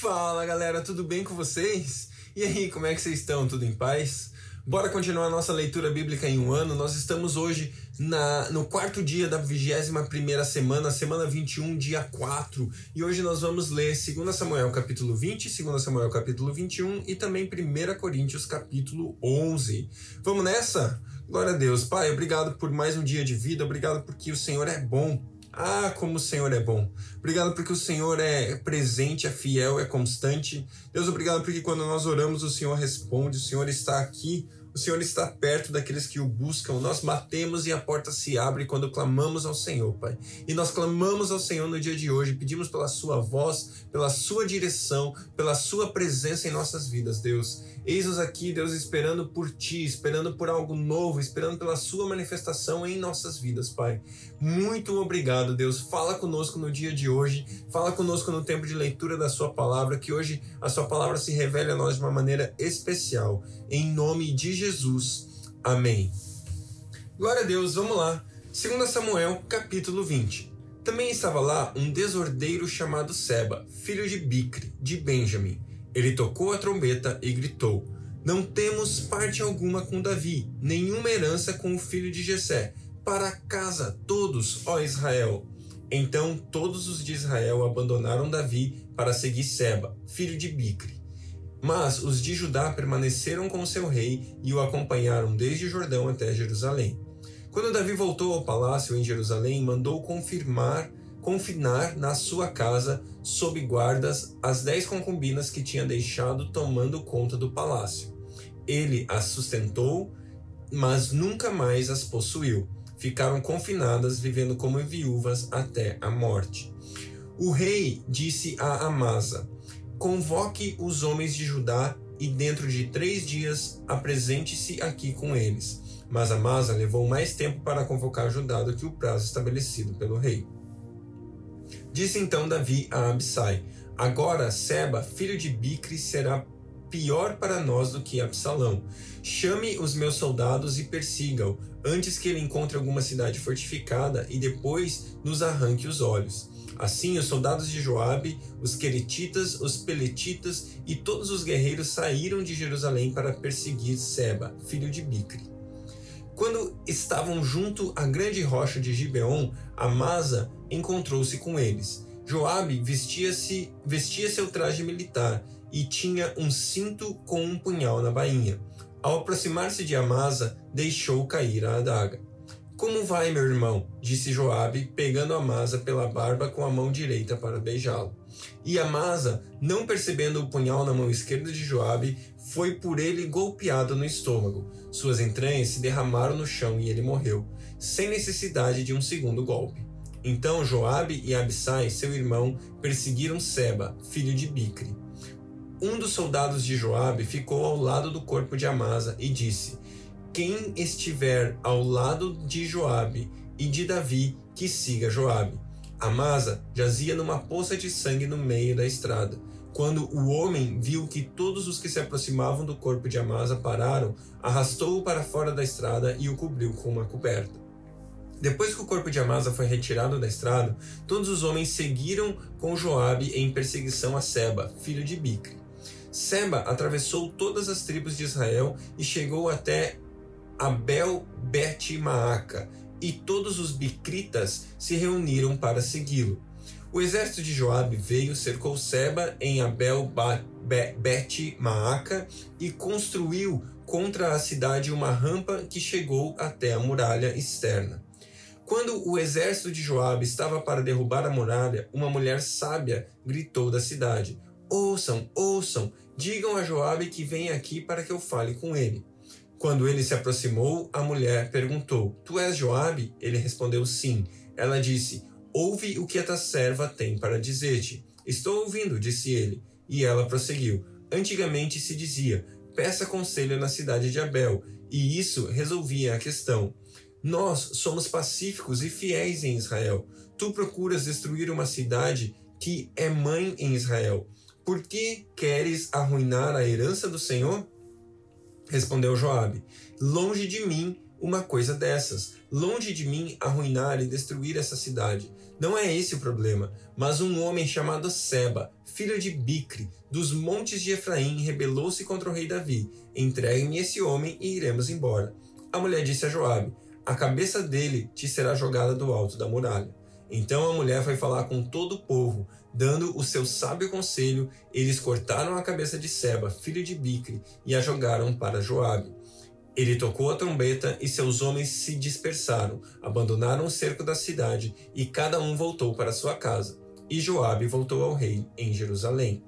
Fala galera, tudo bem com vocês? E aí, como é que vocês estão? Tudo em paz? Bora continuar a nossa leitura bíblica em um ano. Nós estamos hoje na, no quarto dia da 21 primeira semana, semana 21, dia 4. E hoje nós vamos ler 2 Samuel capítulo 20, 2 Samuel capítulo 21 e também 1 Coríntios capítulo 11. Vamos nessa? Glória a Deus. Pai, obrigado por mais um dia de vida, obrigado porque o Senhor é bom. Ah, como o Senhor é bom. Obrigado porque o Senhor é presente, é fiel, é constante. Deus, obrigado porque quando nós oramos, o Senhor responde, o Senhor está aqui o Senhor está perto daqueles que o buscam. Nós batemos e a porta se abre quando clamamos ao Senhor, Pai. E nós clamamos ao Senhor no dia de hoje, pedimos pela Sua voz, pela Sua direção, pela Sua presença em nossas vidas, Deus. Eis-nos aqui, Deus, esperando por Ti, esperando por algo novo, esperando pela Sua manifestação em nossas vidas, Pai. Muito obrigado, Deus. Fala conosco no dia de hoje, fala conosco no tempo de leitura da Sua palavra, que hoje a Sua palavra se revele a nós de uma maneira especial. Em nome de Jesus. Amém. Glória a Deus, vamos lá. 2 Samuel, capítulo 20. Também estava lá um desordeiro chamado Seba, filho de Bicre, de Benjamim. Ele tocou a trombeta e gritou: Não temos parte alguma com Davi, nenhuma herança com o filho de Jessé. Para casa, todos, ó Israel. Então todos os de Israel abandonaram Davi para seguir Seba, filho de Bicre. Mas os de Judá permaneceram com seu rei e o acompanharam desde Jordão até Jerusalém. Quando Davi voltou ao palácio em Jerusalém, mandou confirmar, confinar na sua casa, sob guardas, as dez concubinas que tinha deixado tomando conta do palácio. Ele as sustentou, mas nunca mais as possuiu. Ficaram confinadas, vivendo como viúvas até a morte. O rei disse a Amasa: Convoque os homens de Judá e dentro de três dias apresente-se aqui com eles. Mas Amasa levou mais tempo para convocar Judá do que o prazo estabelecido pelo rei. Disse então Davi a Absai: Agora Seba, filho de Bicre, será pior para nós do que Absalão. Chame os meus soldados e persiga-o, antes que ele encontre alguma cidade fortificada e depois nos arranque os olhos. Assim, os soldados de Joabe, os queretitas, os peletitas e todos os guerreiros saíram de Jerusalém para perseguir Seba, filho de Bicre. Quando estavam junto à grande rocha de Gibeon, Amasa encontrou-se com eles. Joabe vestia-se vestia seu traje militar e tinha um cinto com um punhal na bainha. Ao aproximar-se de Amasa, deixou cair a adaga. Como vai, meu irmão? disse Joabe, pegando Amasa pela barba com a mão direita para beijá-lo. E Amasa, não percebendo o punhal na mão esquerda de Joabe, foi por ele golpeado no estômago. Suas entranhas se derramaram no chão e ele morreu, sem necessidade de um segundo golpe. Então Joabe e Abissai, seu irmão, perseguiram Seba, filho de Bicre. Um dos soldados de Joabe ficou ao lado do corpo de Amasa e disse: quem estiver ao lado de Joabe e de Davi, que siga Joabe. Amasa jazia numa poça de sangue no meio da estrada. Quando o homem viu que todos os que se aproximavam do corpo de Amasa pararam, arrastou-o para fora da estrada e o cobriu com uma coberta. Depois que o corpo de Amasa foi retirado da estrada, todos os homens seguiram com Joabe em perseguição a Seba, filho de Bicre. Seba atravessou todas as tribos de Israel e chegou até Abel Bet Maaca, e todos os bicritas se reuniram para segui-lo. O exército de Joabe veio, cercou Seba em Abel Bet Maaca e construiu contra a cidade uma rampa que chegou até a muralha externa. Quando o exército de Joabe estava para derrubar a muralha, uma mulher sábia gritou da cidade: Ouçam, ouçam, digam a Joabe que vem aqui para que eu fale com ele. Quando ele se aproximou, a mulher perguntou: Tu és Joabe? Ele respondeu: Sim. Ela disse: Ouve o que a tua serva tem para dizer-te. Estou ouvindo, disse ele. E ela prosseguiu: Antigamente se dizia: Peça conselho na cidade de Abel, e isso resolvia a questão. Nós somos pacíficos e fiéis em Israel. Tu procuras destruir uma cidade que é mãe em Israel. Por que queres arruinar a herança do Senhor? Respondeu Joabe: Longe de mim uma coisa dessas. Longe de mim arruinar e destruir essa cidade. Não é esse o problema, mas um homem chamado Seba, filho de Bicre, dos montes de Efraim, rebelou-se contra o rei Davi. Entregue-me esse homem e iremos embora. A mulher disse a Joabe: A cabeça dele te será jogada do alto da muralha. Então a mulher foi falar com todo o povo, dando o seu sábio conselho. Eles cortaram a cabeça de Seba, filho de Bicre, e a jogaram para Joabe. Ele tocou a trombeta e seus homens se dispersaram, abandonaram o cerco da cidade e cada um voltou para sua casa. E Joabe voltou ao rei em Jerusalém.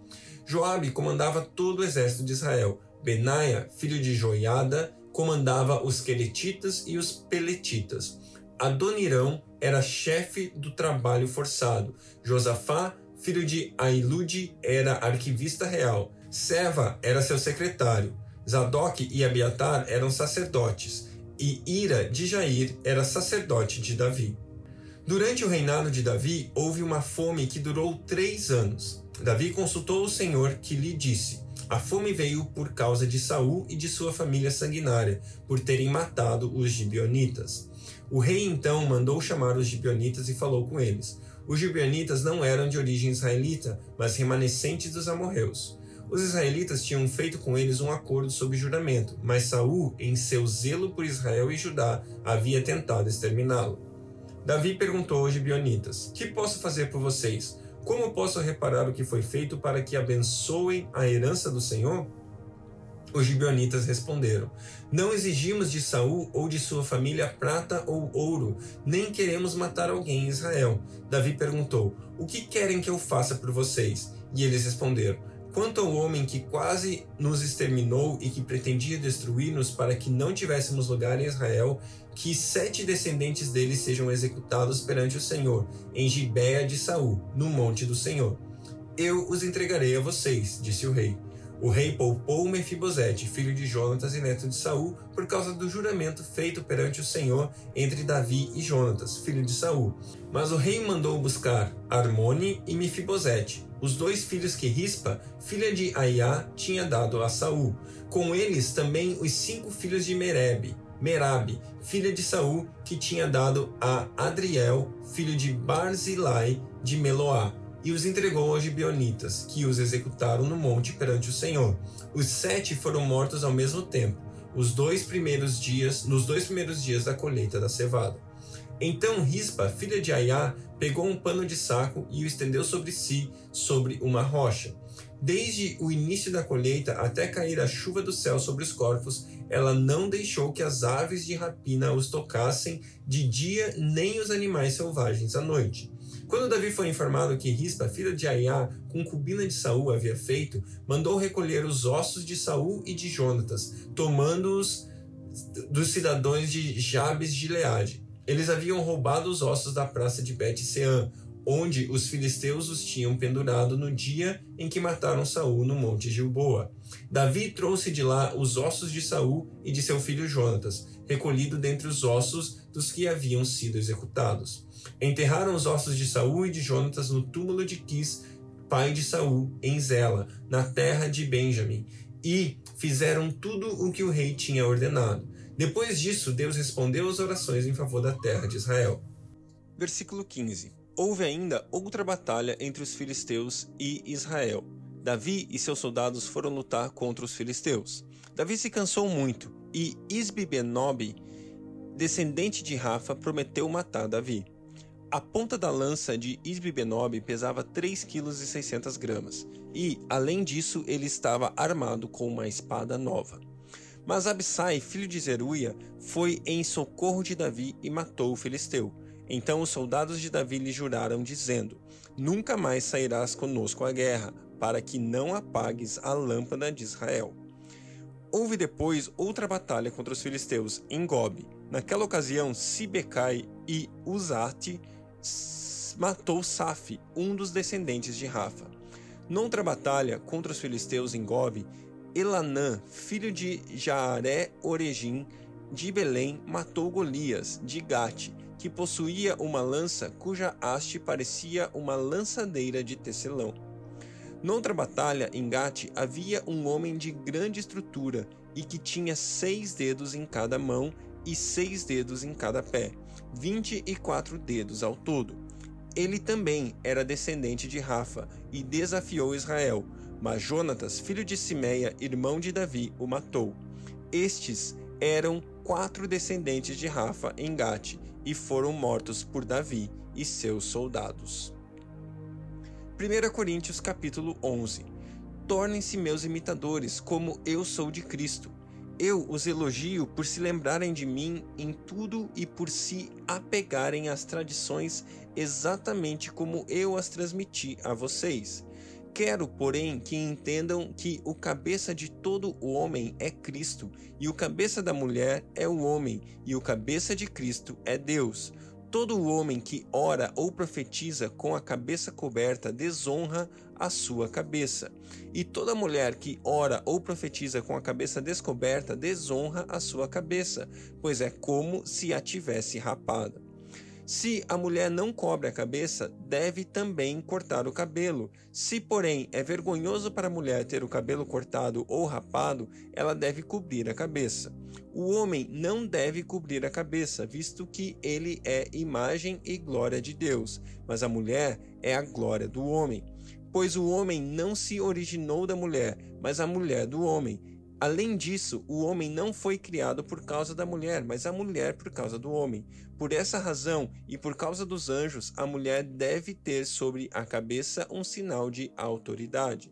Joabe comandava todo o exército de Israel. Benaia, filho de Joiada, comandava os queretitas e os peletitas. Adonirão era chefe do trabalho forçado. Josafá, filho de Ailude, era arquivista real. Seva era seu secretário. Zadok e Abiatar eram sacerdotes. E Ira de Jair era sacerdote de Davi. Durante o reinado de Davi, houve uma fome que durou três anos. Davi consultou o Senhor, que lhe disse: A fome veio por causa de Saul e de sua família sanguinária, por terem matado os gibeonitas. O rei então mandou chamar os gibeonitas e falou com eles. Os gibeonitas não eram de origem israelita, mas remanescentes dos amorreus. Os israelitas tinham feito com eles um acordo sob juramento, mas Saul, em seu zelo por Israel e Judá, havia tentado exterminá-lo. Davi perguntou aos gibeonitas: Que posso fazer por vocês? Como posso reparar o que foi feito para que abençoem a herança do Senhor? Os gibeonitas responderam: Não exigimos de Saul ou de sua família prata ou ouro, nem queremos matar alguém em Israel. Davi perguntou: O que querem que eu faça por vocês? E eles responderam: Quanto ao homem que quase nos exterminou e que pretendia destruir-nos para que não tivéssemos lugar em Israel, que sete descendentes dele sejam executados perante o Senhor, em Gibéa de Saul, no monte do Senhor. Eu os entregarei a vocês, disse o rei. O rei poupou Mefibosete, filho de Jonatas e neto de Saul, por causa do juramento feito perante o Senhor entre Davi e Jonatas, filho de Saul. Mas o rei mandou buscar Armone e Mefibosete, os dois filhos que Rispa, filha de Aiá, tinha dado a Saul. Com eles também os cinco filhos de Merebe, Merabe, filha de Saul, que tinha dado a Adriel, filho de Barzilai de Meloá e os entregou aos gibeonitas, que os executaram no monte perante o Senhor. Os sete foram mortos ao mesmo tempo, os dois primeiros dias, nos dois primeiros dias da colheita da cevada. Então Rispa, filha de Aiá, pegou um pano de saco e o estendeu sobre si, sobre uma rocha. Desde o início da colheita até cair a chuva do céu sobre os corpos, ela não deixou que as aves de rapina os tocassem de dia nem os animais selvagens à noite. Quando Davi foi informado que Rispa, filha de Aiá, concubina de Saul, havia feito, mandou recolher os ossos de Saul e de Jonatas, tomando-os dos cidadãos de Jabes de Leade. Eles haviam roubado os ossos da praça de Bet-Sean, onde os filisteus os tinham pendurado no dia em que mataram Saul no monte Gilboa. Davi trouxe de lá os ossos de Saul e de seu filho Jonatas, recolhido dentre os ossos dos que haviam sido executados. Enterraram os ossos de Saul e de Jonatas no túmulo de Quis, pai de Saul, em Zela, na terra de Benjamim, e fizeram tudo o que o rei tinha ordenado. Depois disso, Deus respondeu às orações em favor da terra de Israel. Versículo 15. Houve ainda outra batalha entre os filisteus e Israel. Davi e seus soldados foram lutar contra os filisteus. Davi se cansou muito e Isbi-Benob, descendente de Rafa, prometeu matar Davi. A ponta da lança de Isbi-Benob pesava 3,6 kg e, além disso, ele estava armado com uma espada nova. Mas Absai, filho de Zeruia, foi em socorro de Davi e matou o filisteu. Então os soldados de Davi lhe juraram, dizendo: Nunca mais sairás conosco à guerra, para que não apagues a lâmpada de Israel. Houve depois outra batalha contra os filisteus em Gobe. Naquela ocasião, Sibecai e Uzate matou Saf, um dos descendentes de Rafa. Noutra batalha contra os filisteus em Gob, Elanã, filho de Jaaré Orejim, de Belém, matou Golias, de Gate, que possuía uma lança cuja haste parecia uma lançadeira de tecelão. Noutra batalha em Gate havia um homem de grande estrutura e que tinha seis dedos em cada mão e seis dedos em cada pé, vinte e quatro dedos ao todo. Ele também era descendente de Rafa e desafiou Israel, mas Jonatas, filho de Simeia, irmão de Davi, o matou. Estes eram quatro descendentes de Rafa em Gate e foram mortos por Davi e seus soldados. 1 Coríntios capítulo 11 Tornem-se meus imitadores, como eu sou de Cristo. Eu os elogio por se lembrarem de mim em tudo e por se apegarem às tradições exatamente como eu as transmiti a vocês. Quero, porém, que entendam que o cabeça de todo o homem é Cristo, e o cabeça da mulher é o homem, e o cabeça de Cristo é Deus. Todo homem que ora ou profetiza com a cabeça coberta desonra a sua cabeça, e toda mulher que ora ou profetiza com a cabeça descoberta desonra a sua cabeça, pois é como se a tivesse rapada. Se a mulher não cobre a cabeça, deve também cortar o cabelo. Se, porém, é vergonhoso para a mulher ter o cabelo cortado ou rapado, ela deve cobrir a cabeça. O homem não deve cobrir a cabeça, visto que ele é imagem e glória de Deus, mas a mulher é a glória do homem. Pois o homem não se originou da mulher, mas a mulher do homem. Além disso, o homem não foi criado por causa da mulher, mas a mulher por causa do homem. Por essa razão e por causa dos anjos, a mulher deve ter sobre a cabeça um sinal de autoridade.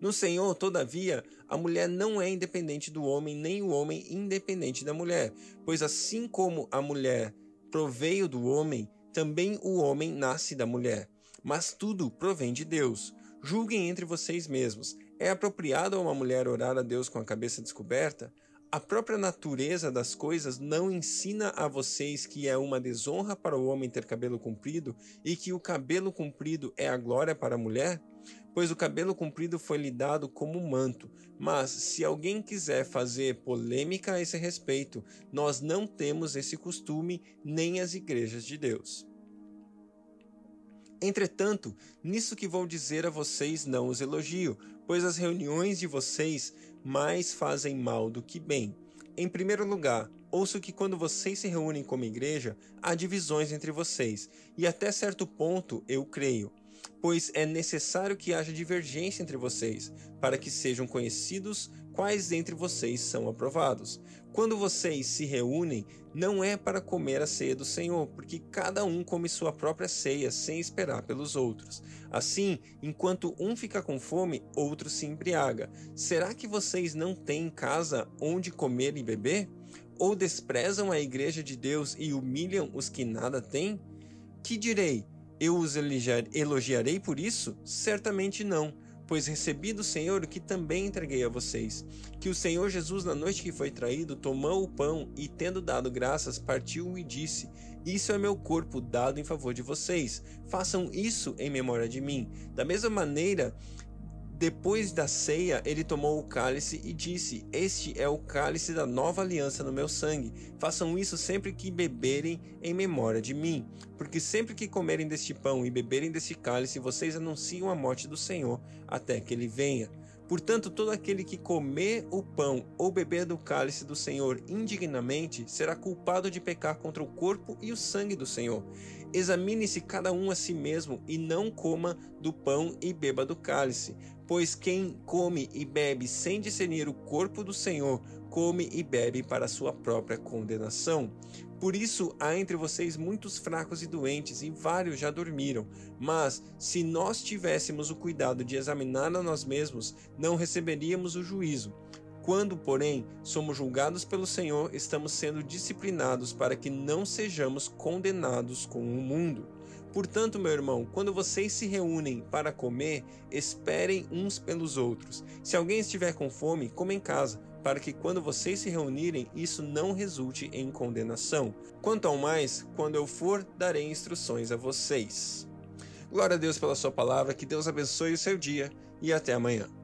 No Senhor, todavia, a mulher não é independente do homem, nem o homem independente da mulher, pois assim como a mulher proveio do homem, também o homem nasce da mulher. Mas tudo provém de Deus. Julguem entre vocês mesmos. É apropriado a uma mulher orar a Deus com a cabeça descoberta? A própria natureza das coisas não ensina a vocês que é uma desonra para o homem ter cabelo comprido e que o cabelo comprido é a glória para a mulher? Pois o cabelo comprido foi lhe dado como manto. Mas, se alguém quiser fazer polêmica a esse respeito, nós não temos esse costume nem as igrejas de Deus. Entretanto, nisso que vou dizer a vocês não os elogio, pois as reuniões de vocês mais fazem mal do que bem. Em primeiro lugar, ouço que quando vocês se reúnem como igreja, há divisões entre vocês, e até certo ponto eu creio pois é necessário que haja divergência entre vocês, para que sejam conhecidos quais entre vocês são aprovados. Quando vocês se reúnem, não é para comer a ceia do Senhor, porque cada um come sua própria ceia sem esperar pelos outros. Assim, enquanto um fica com fome, outro se embriaga. Será que vocês não têm casa onde comer e beber? Ou desprezam a igreja de Deus e humilham os que nada têm? Que direi? Eu os elogiarei por isso? Certamente não, pois recebi do Senhor o que também entreguei a vocês. Que o Senhor Jesus, na noite que foi traído, tomou o pão e, tendo dado graças, partiu e disse: Isso é meu corpo dado em favor de vocês. Façam isso em memória de mim. Da mesma maneira, depois da ceia, ele tomou o cálice e disse: Este é o cálice da nova aliança no meu sangue. Façam isso sempre que beberem em memória de mim. Porque sempre que comerem deste pão e beberem deste cálice, vocês anunciam a morte do Senhor até que ele venha. Portanto, todo aquele que comer o pão ou beber do cálice do Senhor indignamente será culpado de pecar contra o corpo e o sangue do Senhor. Examine-se cada um a si mesmo e não coma do pão e beba do cálice, pois quem come e bebe sem discernir o corpo do Senhor, come e bebe para sua própria condenação. Por isso há entre vocês muitos fracos e doentes, e vários já dormiram. Mas, se nós tivéssemos o cuidado de examinar a nós mesmos, não receberíamos o juízo. Quando, porém, somos julgados pelo Senhor, estamos sendo disciplinados para que não sejamos condenados com o mundo. Portanto, meu irmão, quando vocês se reúnem para comer, esperem uns pelos outros. Se alguém estiver com fome, coma em casa, para que quando vocês se reunirem, isso não resulte em condenação. Quanto ao mais, quando eu for, darei instruções a vocês. Glória a Deus pela sua palavra, que Deus abençoe o seu dia e até amanhã.